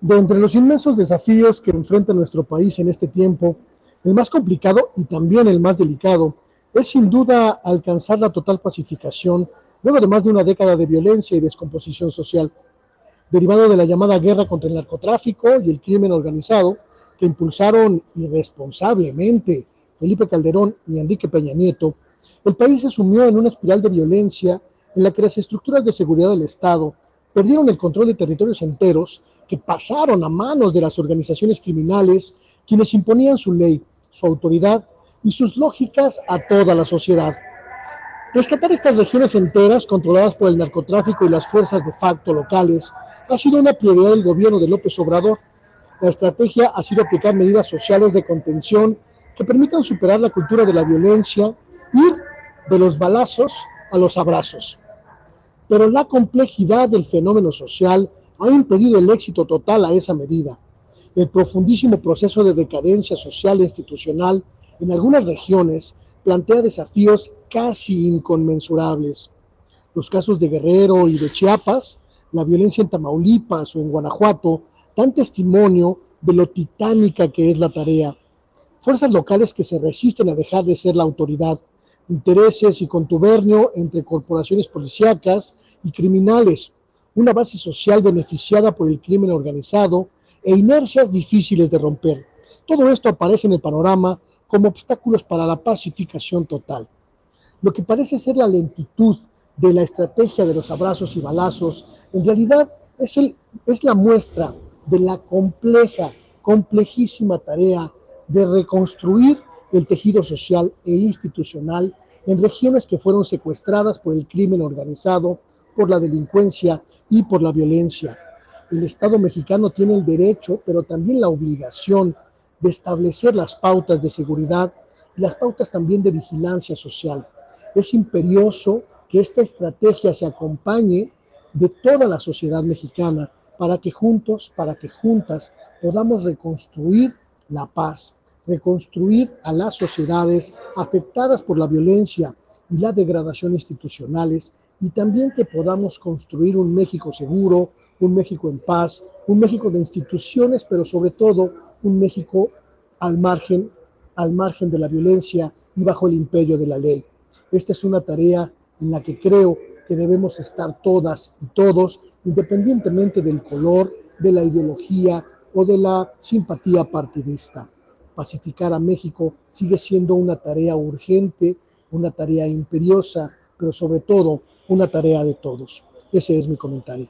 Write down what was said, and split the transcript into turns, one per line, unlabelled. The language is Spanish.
De entre los inmensos desafíos que enfrenta nuestro país en este tiempo, el más complicado y también el más delicado es sin duda alcanzar la total pacificación luego de más de una década de violencia y descomposición social, derivado de la llamada guerra contra el narcotráfico y el crimen organizado que impulsaron irresponsablemente Felipe Calderón y Enrique Peña Nieto, el país se sumió en una espiral de violencia en la que las estructuras de seguridad del Estado perdieron el control de territorios enteros que pasaron a manos de las organizaciones criminales, quienes imponían su ley, su autoridad y sus lógicas a toda la sociedad. Rescatar estas regiones enteras controladas por el narcotráfico y las fuerzas de facto locales ha sido una prioridad del gobierno de López Obrador. La estrategia ha sido aplicar medidas sociales de contención que permitan superar la cultura de la violencia, ir de los balazos a los abrazos. Pero la complejidad del fenómeno social ha impedido el éxito total a esa medida. El profundísimo proceso de decadencia social e institucional en algunas regiones plantea desafíos casi inconmensurables. Los casos de Guerrero y de Chiapas, la violencia en Tamaulipas o en Guanajuato, dan testimonio de lo titánica que es la tarea. Fuerzas locales que se resisten a dejar de ser la autoridad, intereses y contubernio entre corporaciones policíacas y criminales, una base social beneficiada por el crimen organizado e inercias difíciles de romper. Todo esto aparece en el panorama como obstáculos para la pacificación total. Lo que parece ser la lentitud de la estrategia de los abrazos y balazos, en realidad es, el, es la muestra de la compleja, complejísima tarea de reconstruir el tejido social e institucional en regiones que fueron secuestradas por el crimen organizado por la delincuencia y por la violencia. El Estado mexicano tiene el derecho, pero también la obligación de establecer las pautas de seguridad y las pautas también de vigilancia social. Es imperioso que esta estrategia se acompañe de toda la sociedad mexicana para que juntos, para que juntas podamos reconstruir la paz, reconstruir a las sociedades afectadas por la violencia y la degradación institucionales y también que podamos construir un México seguro, un México en paz, un México de instituciones, pero sobre todo un México al margen, al margen de la violencia y bajo el imperio de la ley. Esta es una tarea en la que creo que debemos estar todas y todos, independientemente del color, de la ideología o de la simpatía partidista. Pacificar a México sigue siendo una tarea urgente, una tarea imperiosa, pero sobre todo una tarea de todos. Ese es mi comentario.